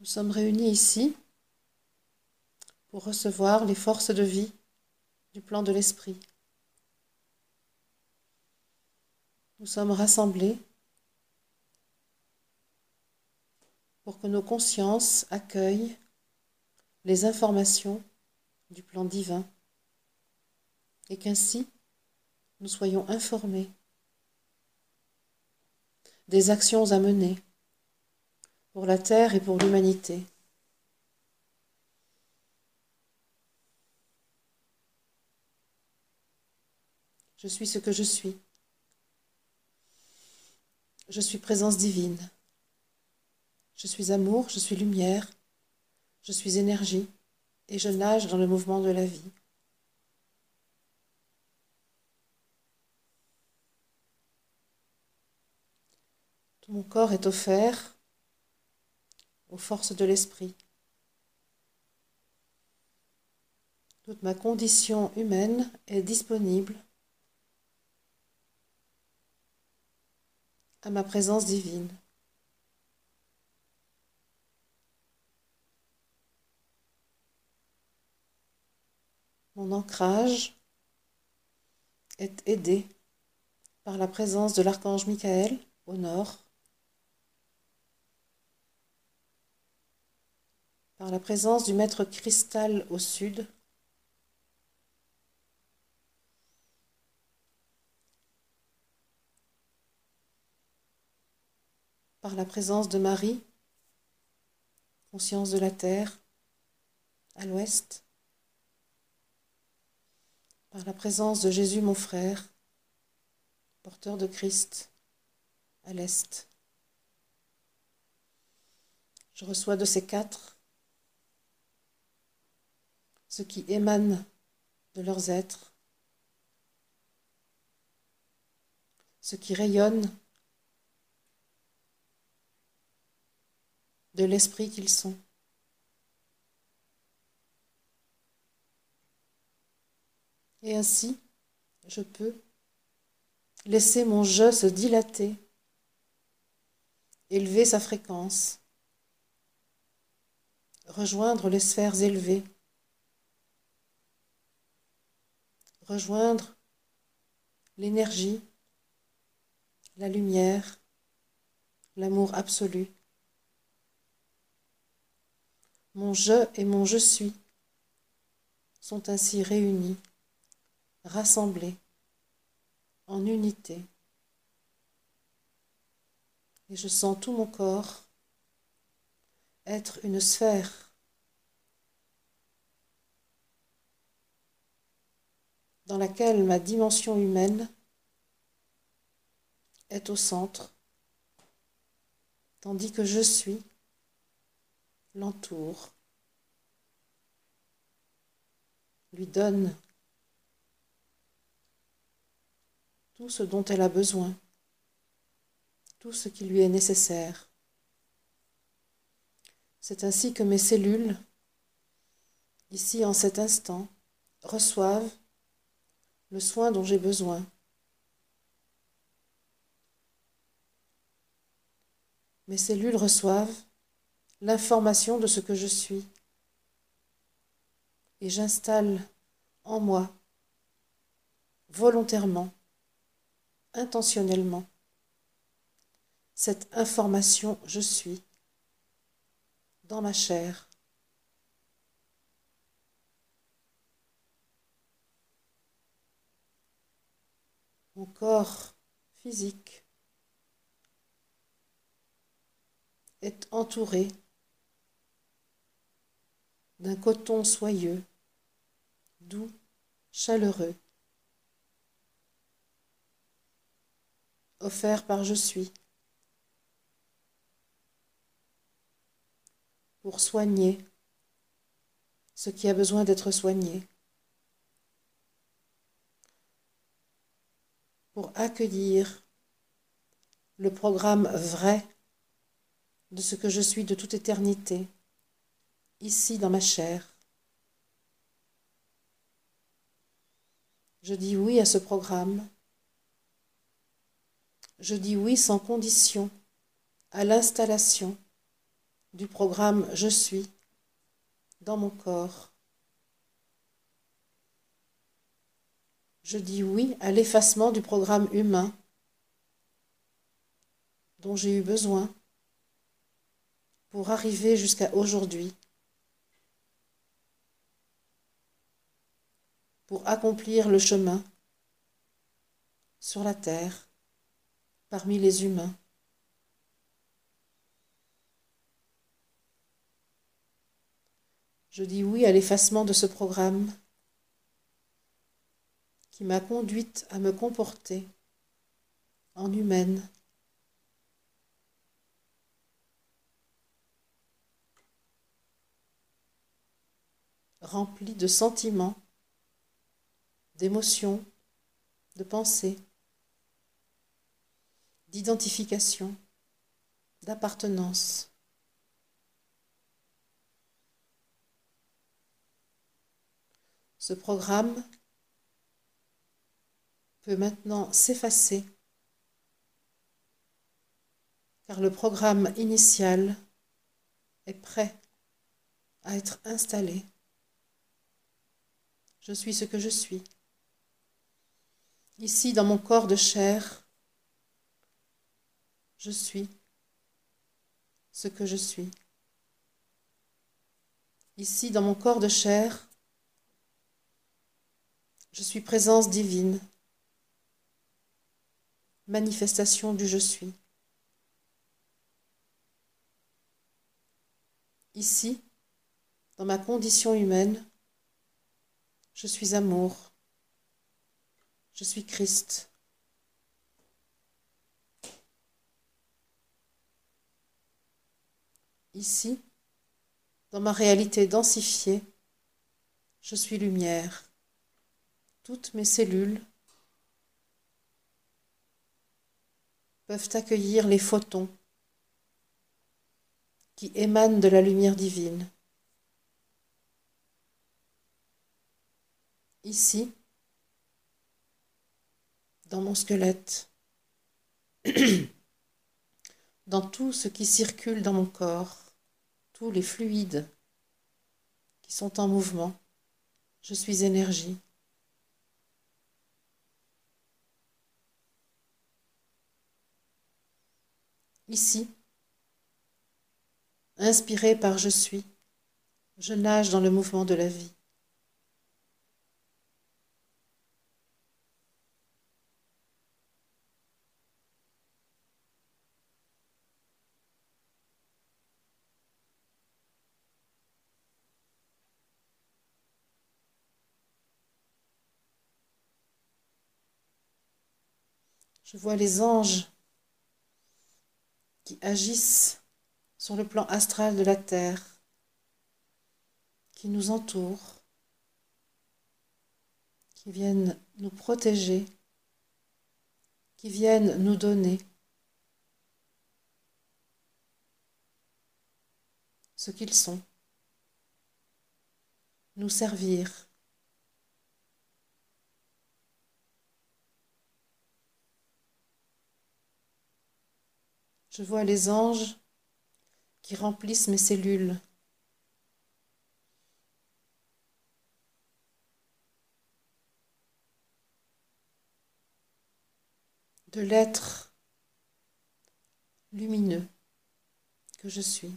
Nous sommes réunis ici pour recevoir les forces de vie du plan de l'esprit. Nous sommes rassemblés pour que nos consciences accueillent les informations du plan divin et qu'ainsi nous soyons informés des actions à mener pour la Terre et pour l'humanité. Je suis ce que je suis. Je suis présence divine. Je suis amour, je suis lumière, je suis énergie et je nage dans le mouvement de la vie. Tout mon corps est offert aux forces de l'esprit. Toute ma condition humaine est disponible à ma présence divine. Mon ancrage est aidé par la présence de l'archange Michael au nord par la présence du maître cristal au sud, par la présence de Marie, conscience de la terre, à l'ouest, par la présence de Jésus mon frère, porteur de Christ, à l'est. Je reçois de ces quatre ce qui émane de leurs êtres, ce qui rayonne de l'esprit qu'ils sont. Et ainsi, je peux laisser mon je se dilater, élever sa fréquence, rejoindre les sphères élevées rejoindre l'énergie, la lumière, l'amour absolu. Mon je et mon je suis sont ainsi réunis, rassemblés en unité. Et je sens tout mon corps être une sphère dans laquelle ma dimension humaine est au centre, tandis que je suis l'entoure, lui donne tout ce dont elle a besoin, tout ce qui lui est nécessaire. C'est ainsi que mes cellules, ici en cet instant, reçoivent le soin dont j'ai besoin. Mes cellules reçoivent l'information de ce que je suis et j'installe en moi volontairement, intentionnellement, cette information je suis dans ma chair Mon corps physique est entouré d'un coton soyeux, doux, chaleureux, offert par Je suis, pour soigner ce qui a besoin d'être soigné. Pour accueillir le programme vrai de ce que je suis de toute éternité, ici dans ma chair. Je dis oui à ce programme. Je dis oui sans condition à l'installation du programme Je suis dans mon corps. Je dis oui à l'effacement du programme humain dont j'ai eu besoin pour arriver jusqu'à aujourd'hui, pour accomplir le chemin sur la terre parmi les humains. Je dis oui à l'effacement de ce programme qui m'a conduite à me comporter en humaine. remplie de sentiments, d'émotions, de pensées, d'identification, d'appartenance. Ce programme peut maintenant s'effacer car le programme initial est prêt à être installé. Je suis ce que je suis. Ici, dans mon corps de chair, je suis ce que je suis. Ici, dans mon corps de chair, je suis présence divine, manifestation du je suis. Ici, dans ma condition humaine, je suis amour, je suis Christ. Ici, dans ma réalité densifiée, je suis lumière toutes mes cellules peuvent accueillir les photons qui émanent de la lumière divine. Ici, dans mon squelette, dans tout ce qui circule dans mon corps, tous les fluides qui sont en mouvement, je suis énergie. Ici, inspiré par je suis, je nage dans le mouvement de la vie. Je vois les anges qui agissent sur le plan astral de la Terre, qui nous entourent, qui viennent nous protéger, qui viennent nous donner ce qu'ils sont, nous servir. Je vois les anges qui remplissent mes cellules. de l'être lumineux que je suis.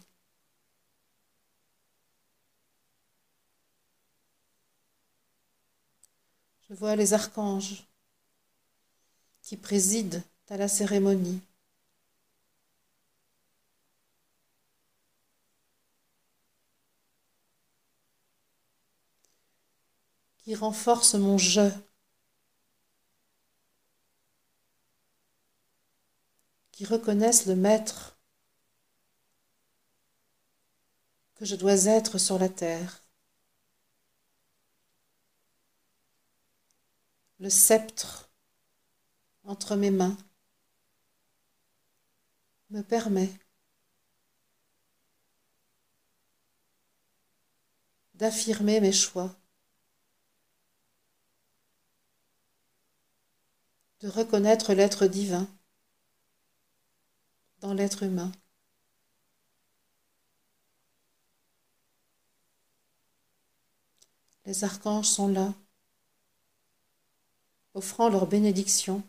Je vois les archanges qui président à la cérémonie. Qui renforce mon je. Qui reconnaissent le maître que je dois être sur la terre. Le sceptre entre mes mains me permet d'affirmer mes choix. de reconnaître l'être divin dans l'être humain. Les archanges sont là, offrant leur bénédiction.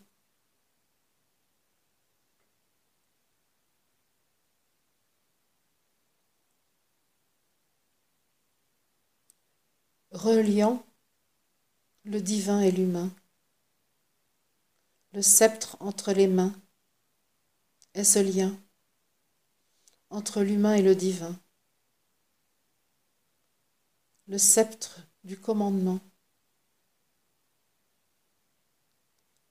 reliant le divin et l'humain. Le sceptre entre les mains est ce lien entre l'humain et le divin. Le sceptre du commandement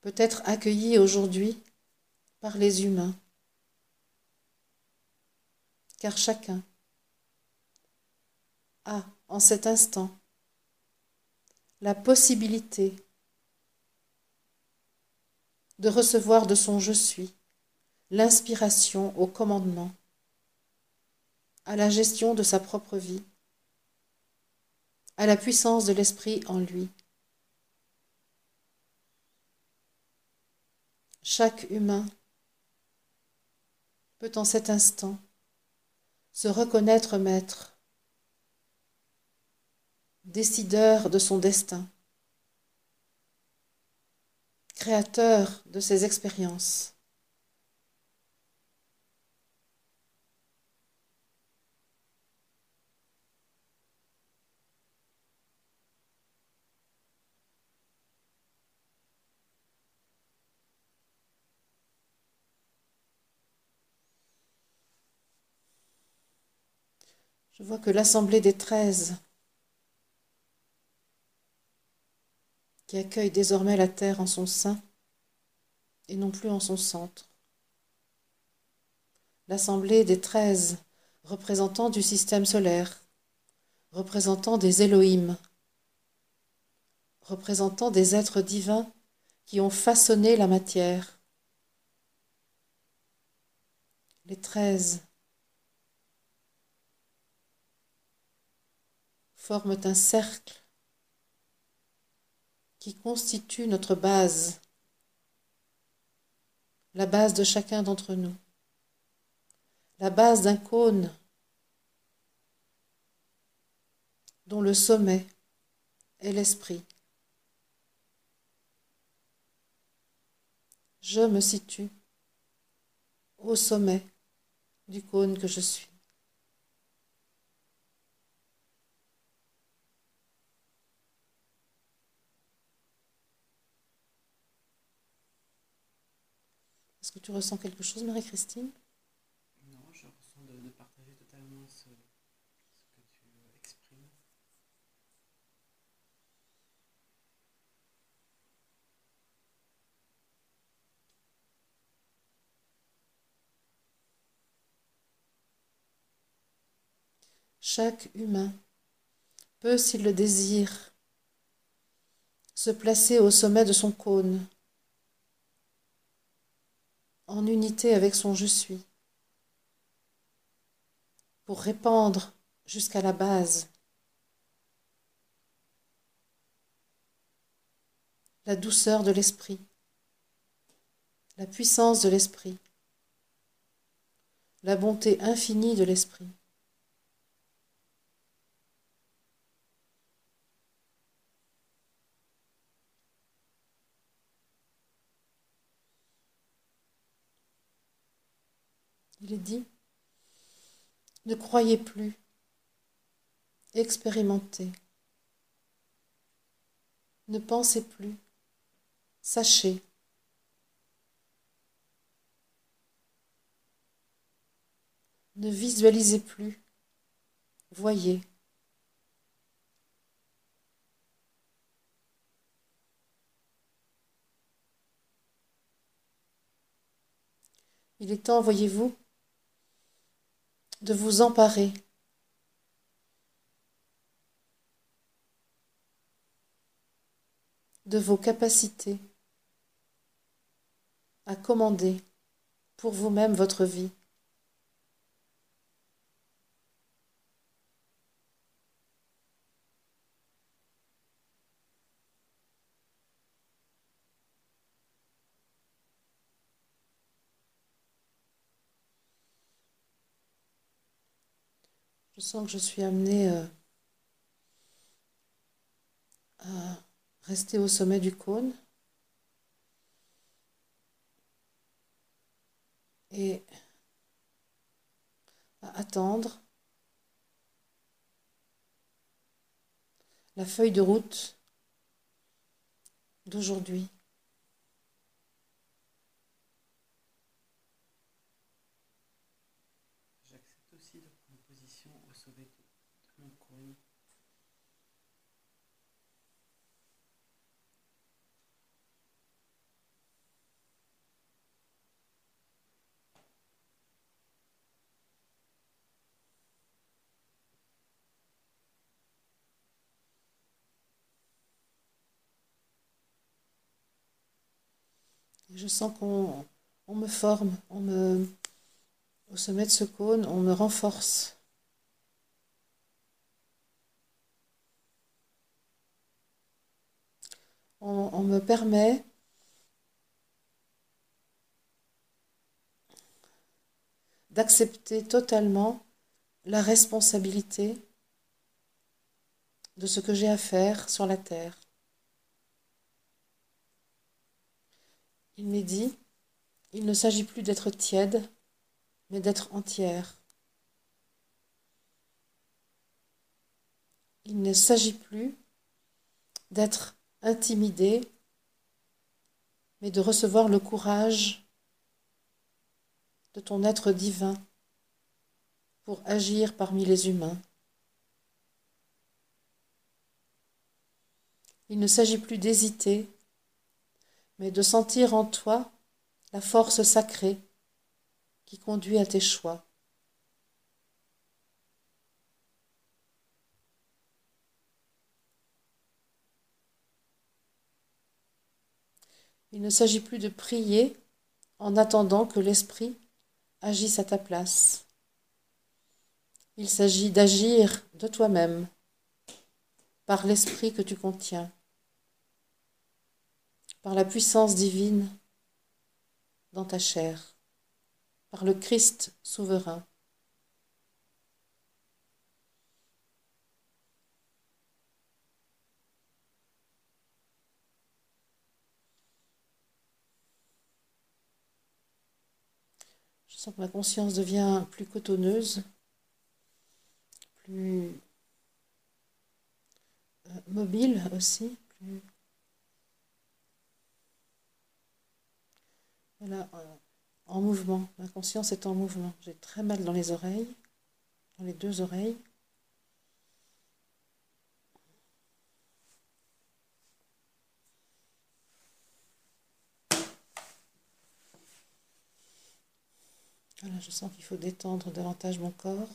peut être accueilli aujourd'hui par les humains, car chacun a en cet instant la possibilité de recevoir de son je suis l'inspiration au commandement, à la gestion de sa propre vie, à la puissance de l'esprit en lui. Chaque humain peut en cet instant se reconnaître maître décideur de son destin, créateur de ses expériences. Je vois que l'Assemblée des treize qui accueille désormais la Terre en son sein et non plus en son centre. L'assemblée des treize représentants du système solaire, représentants des Elohim, représentants des êtres divins qui ont façonné la matière. Les treize forment un cercle qui constitue notre base, la base de chacun d'entre nous, la base d'un cône dont le sommet est l'esprit. Je me situe au sommet du cône que je suis. Est-ce que tu ressens quelque chose, Marie-Christine? Non, je ressens de, partager totalement ce, ce que tu exprimes. Chaque humain peut, s'il le désire, se placer au sommet de son cône en unité avec son je suis, pour répandre jusqu'à la base la douceur de l'esprit, la puissance de l'esprit, la bonté infinie de l'esprit. Il dit, ne croyez plus, expérimentez, ne pensez plus, sachez. Ne visualisez plus, voyez. Il est temps, voyez-vous, de vous emparer de vos capacités à commander pour vous-même votre vie. Sens que je suis amenée euh, à rester au sommet du cône et à attendre la feuille de route d'aujourd'hui. J'accepte aussi de prendre position au sommet de mon cône. Je sens qu'on on me forme, on me, au sommet de ce cône, on me renforce. On me permet d'accepter totalement la responsabilité de ce que j'ai à faire sur la terre. Il m'est dit, il ne s'agit plus d'être tiède, mais d'être entière. Il ne s'agit plus d'être intimidé, mais de recevoir le courage de ton être divin pour agir parmi les humains. Il ne s'agit plus d'hésiter, mais de sentir en toi la force sacrée qui conduit à tes choix. Il ne s'agit plus de prier en attendant que l'Esprit agisse à ta place. Il s'agit d'agir de toi-même par l'Esprit que tu contiens par la puissance divine dans ta chair, par le Christ souverain. Je sens que ma conscience devient plus cotonneuse, plus euh, mobile aussi, Euh, en mouvement. Ma conscience est en mouvement. J'ai très mal dans les oreilles, dans les deux oreilles. Voilà, je sens qu'il faut détendre davantage mon corps.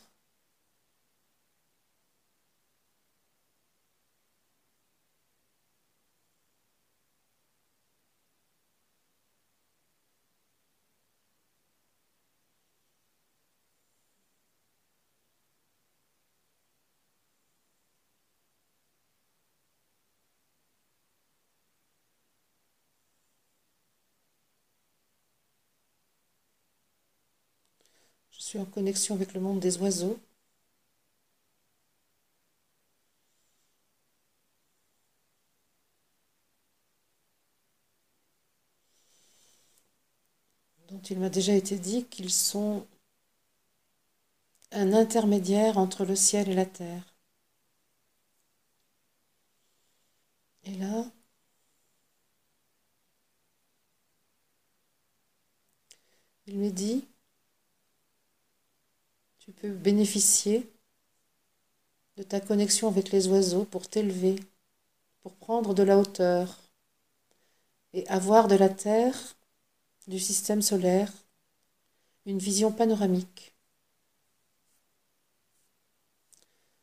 Je suis en connexion avec le monde des oiseaux. dont il m'a déjà été dit qu'ils sont un intermédiaire entre le ciel et la terre. Et là, il me dit, tu peux bénéficier de ta connexion avec les oiseaux pour t'élever, pour prendre de la hauteur et avoir de la Terre, du système solaire, une vision panoramique.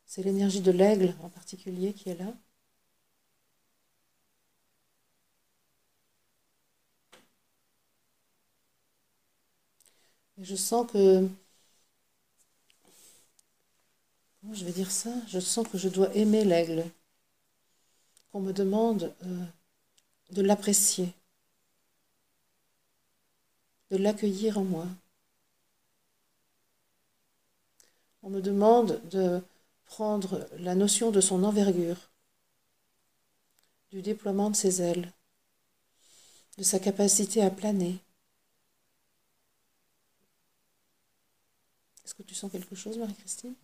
C'est l'énergie de l'aigle en particulier qui est là. Je sens que Comment je dire ça Je sens que je dois aimer l'aigle. Qu'on me demande euh, de l'apprécier, de l'accueillir en moi. On me demande de prendre la notion de son envergure, du déploiement de ses ailes, de sa capacité à planer. Est-ce que tu sens quelque chose, Marie-Christine?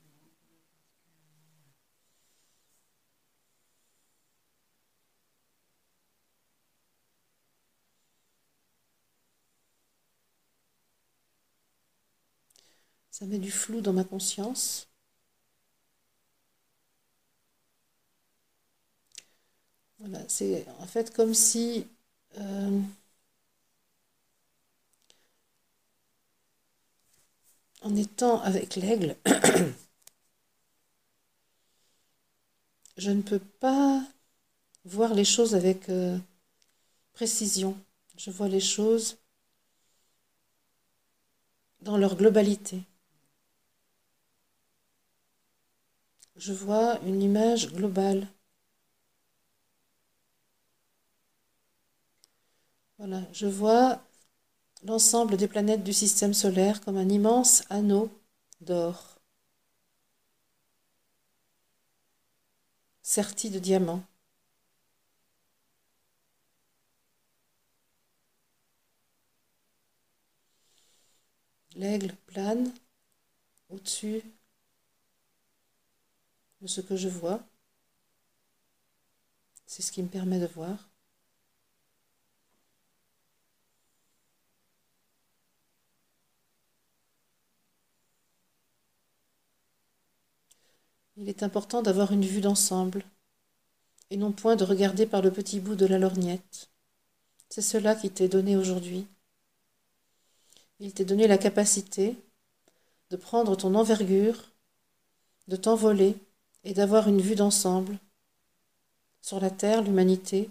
Ça met du flou dans ma conscience. Voilà, c'est en fait comme si euh, en étant avec l'aigle, je ne peux pas voir les choses avec euh, précision. Je vois les choses dans leur globalité. Je vois une image globale. Voilà, je vois l'ensemble des planètes du système solaire comme un immense anneau d'or, serti de diamants. L'aigle plane au-dessus ce que je vois. C'est ce qui me permet de voir. Il est important d'avoir une vue d'ensemble et non point de regarder par le petit bout de la lorgnette. C'est cela qui t'est donné aujourd'hui. Il t'est donné la capacité de prendre ton envergure, de t'envoler et d'avoir une vue d'ensemble sur la Terre, l'humanité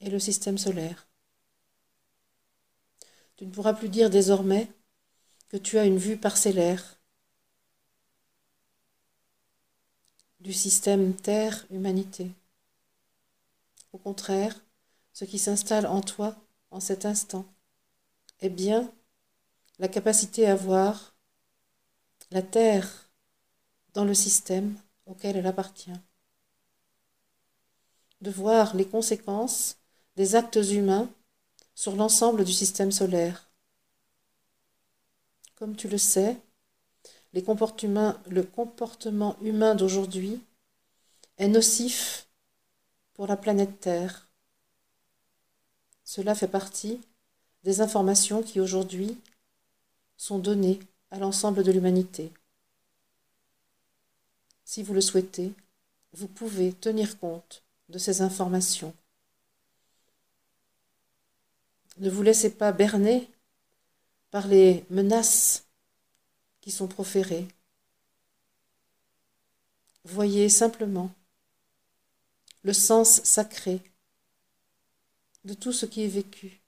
et le système solaire. Tu ne pourras plus dire désormais que tu as une vue parcellaire du système Terre-Humanité. Au contraire, ce qui s'installe en toi en cet instant est bien la capacité à voir la Terre dans le système auquel elle appartient, de voir les conséquences des actes humains sur l'ensemble du système solaire. Comme tu le sais, le comportement humain d'aujourd'hui est nocif pour la planète Terre. Cela fait partie des informations qui aujourd'hui sont données à l'ensemble de l'humanité. Si vous le souhaitez, vous pouvez tenir compte de ces informations. Ne vous laissez pas berner par les menaces qui sont proférés. Voyez simplement le sens sacré de tout ce qui est vécu.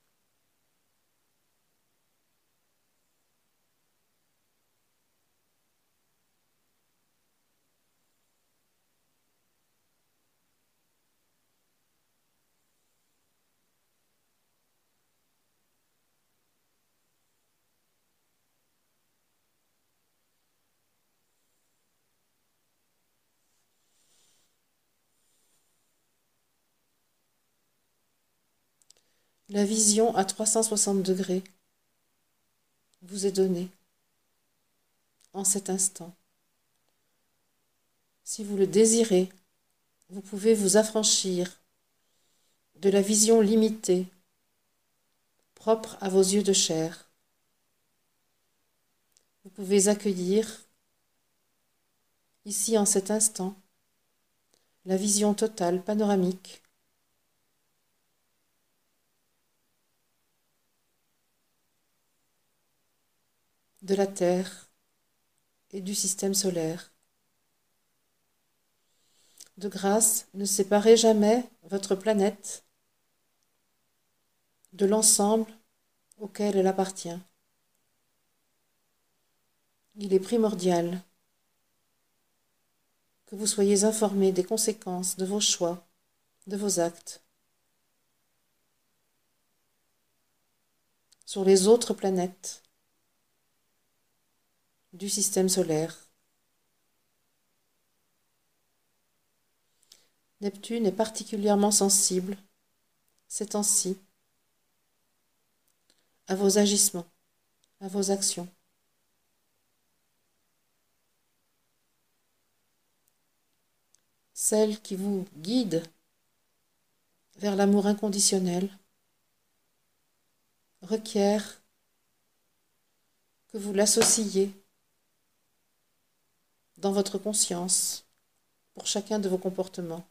La vision à 360 degrés vous est donnée en cet instant. Si vous le désirez, vous pouvez vous affranchir de la vision limitée propre à vos yeux de chair. Vous pouvez accueillir ici en cet instant la vision totale panoramique de la Terre et du système solaire. De grâce, ne séparez jamais votre planète de l'ensemble auquel elle appartient. Il est primordial que vous soyez informés des conséquences de vos choix, de vos actes, sur les autres planètes du système solaire. Neptune est particulièrement sensible, ces temps-ci, à vos agissements, à vos actions. Celle qui vous guide vers l'amour inconditionnel requiert que vous l'associiez dans votre conscience pour chacun de vos comportements.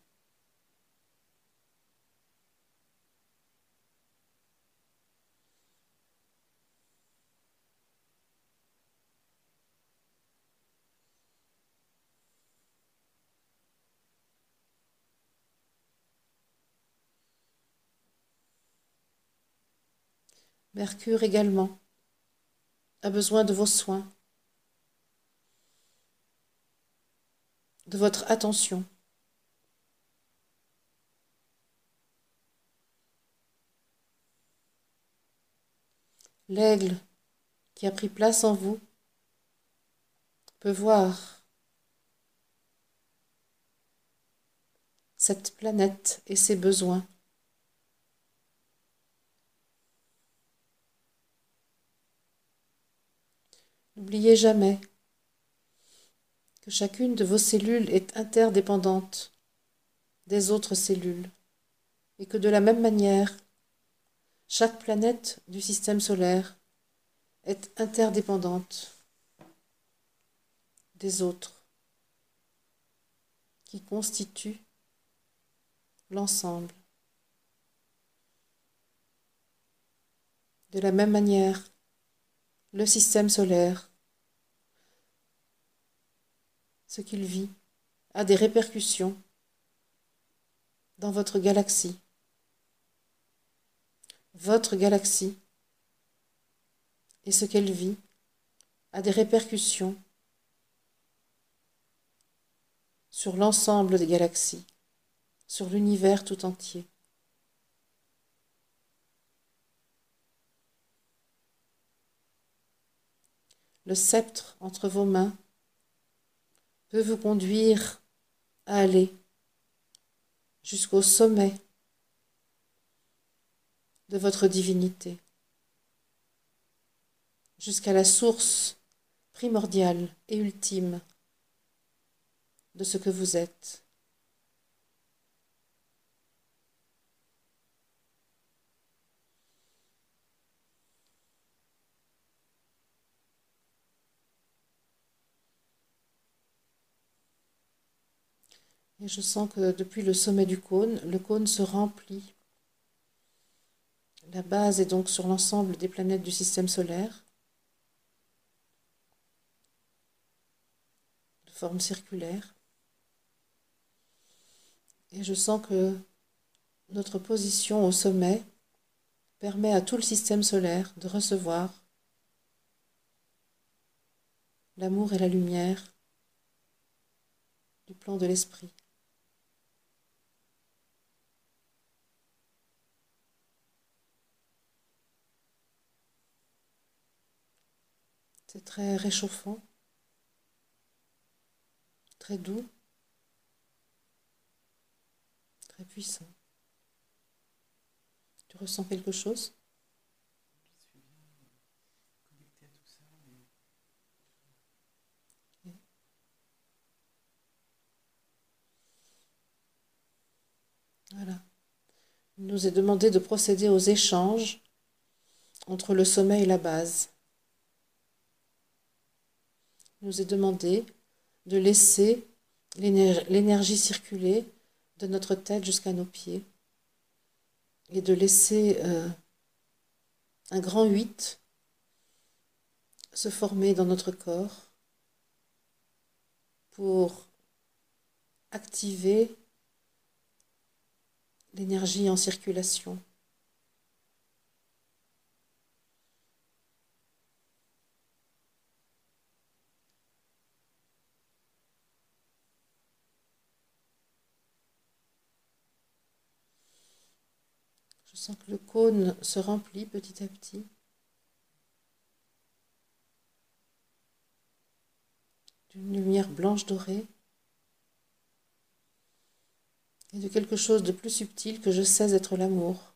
Mercure également a besoin de vos soins, de votre attention. L'aigle qui a pris place en vous peut voir cette planète et ses besoins. N'oubliez jamais chacune de vos cellules est interdépendante des autres cellules et que de la même manière, chaque planète du système solaire est interdépendante des autres qui constituent l'ensemble. De la même manière, le système solaire, ce qu'il vit, a des répercussions dans votre galaxie. Votre galaxie et ce qu'elle vit a des répercussions sur l'ensemble des galaxies, sur l'univers tout entier. le sceptre entre vos mains peut vous conduire à aller jusqu'au sommet de votre divinité, jusqu'à la source primordiale et ultime de ce que vous êtes. Et je sens que depuis le sommet du cône, le cône se remplit. La base est donc sur l'ensemble des planètes du système solaire, de forme circulaire. Et je sens que notre position au sommet permet à tout le système solaire de recevoir l'amour et la lumière du plan de l'esprit. C'est très réchauffant, très doux, très puissant. Tu ressens quelque chose? Voilà. Il nous est demandé de procéder aux échanges entre le sommet et la base. Nous est demandé de laisser l'énergie circuler de notre tête jusqu'à nos pieds et de laisser euh, un grand 8 se former dans notre corps pour activer l'énergie en circulation. Je que le cône se remplit petit à petit. d'une lumière blanche dorée. et de quelque chose de plus subtil que je sais être l'amour.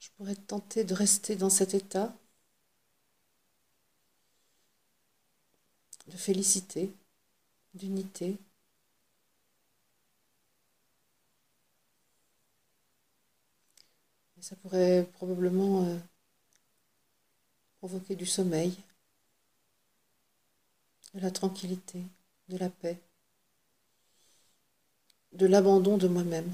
Je pourrais tenter de rester dans cet état de félicité, d'unité. Ça pourrait probablement euh, provoquer du sommeil, de la tranquillité, de la paix, de l'abandon de moi-même.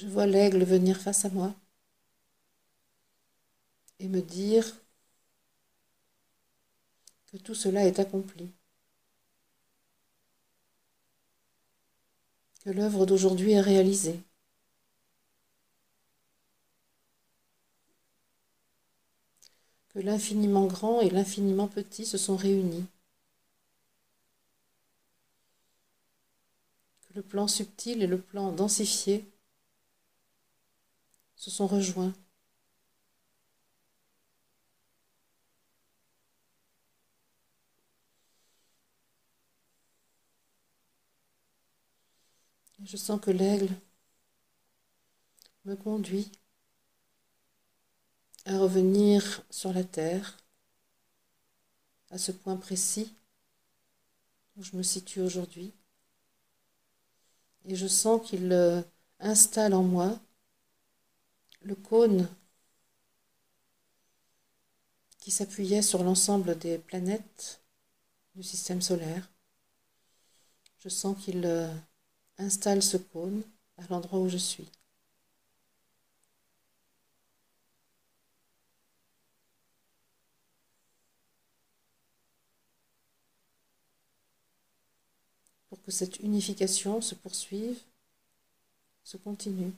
Je vois l'aigle venir face à moi et me dire que tout cela est accompli, que l'œuvre d'aujourd'hui est réalisée. que l'infiniment grand et l'infiniment petit se sont réunis, que le plan subtil et le plan densifié se sont rejoints. Je sens que l'aigle me conduit à revenir sur la terre, à ce point précis où je me situe aujourd'hui. Et je sens qu'il euh, installe en moi le cône qui s'appuyait sur l'ensemble des planètes du système solaire. Je sens qu'il euh, installe ce cône à l'endroit où je suis. Pour que cette unification se poursuive, se continue.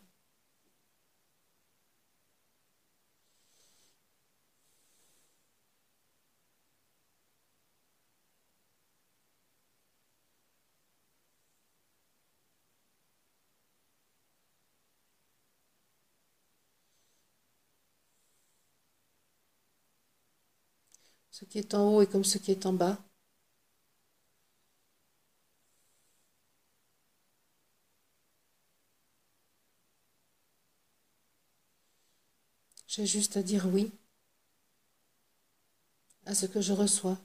Ce qui est en haut est comme ce qui est en bas. J'ai juste à dire oui à ce que je reçois.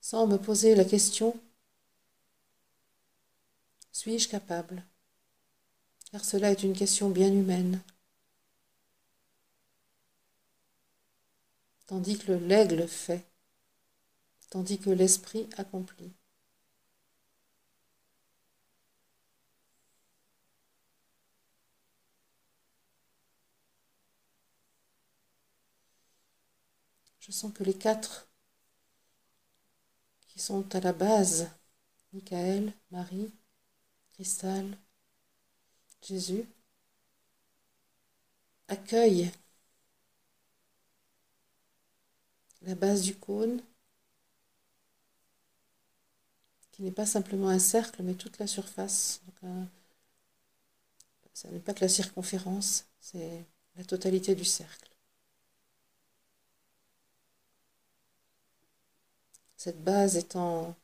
Sans me poser la question, suis-je capable? Car cela est une question bien humaine. Tandis que l'aigle fait, tandis que l'esprit accomplit. Je sens que les quatre qui sont à la base, Michael, Marie, Cristal, Jésus, accueillent la base du cône, qui n'est pas simplement un cercle, mais toute la surface. Donc, ça n'est pas que la circonférence, c'est la totalité du cercle. Cette base étant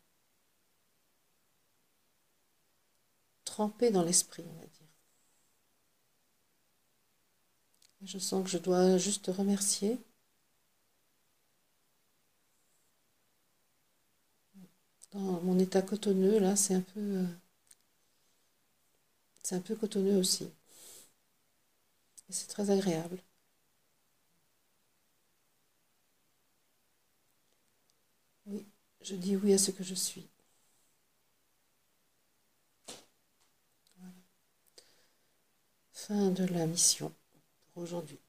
trempée dans l'esprit, on va dire. je sens que je dois juste remercier mon état cotonneux, là, c'est un peu. Euh, c'est un peu cotonneux aussi. Et c'est très agréable. Oui, je dis oui à ce que je suis. Fin de la mission pour aujourd'hui.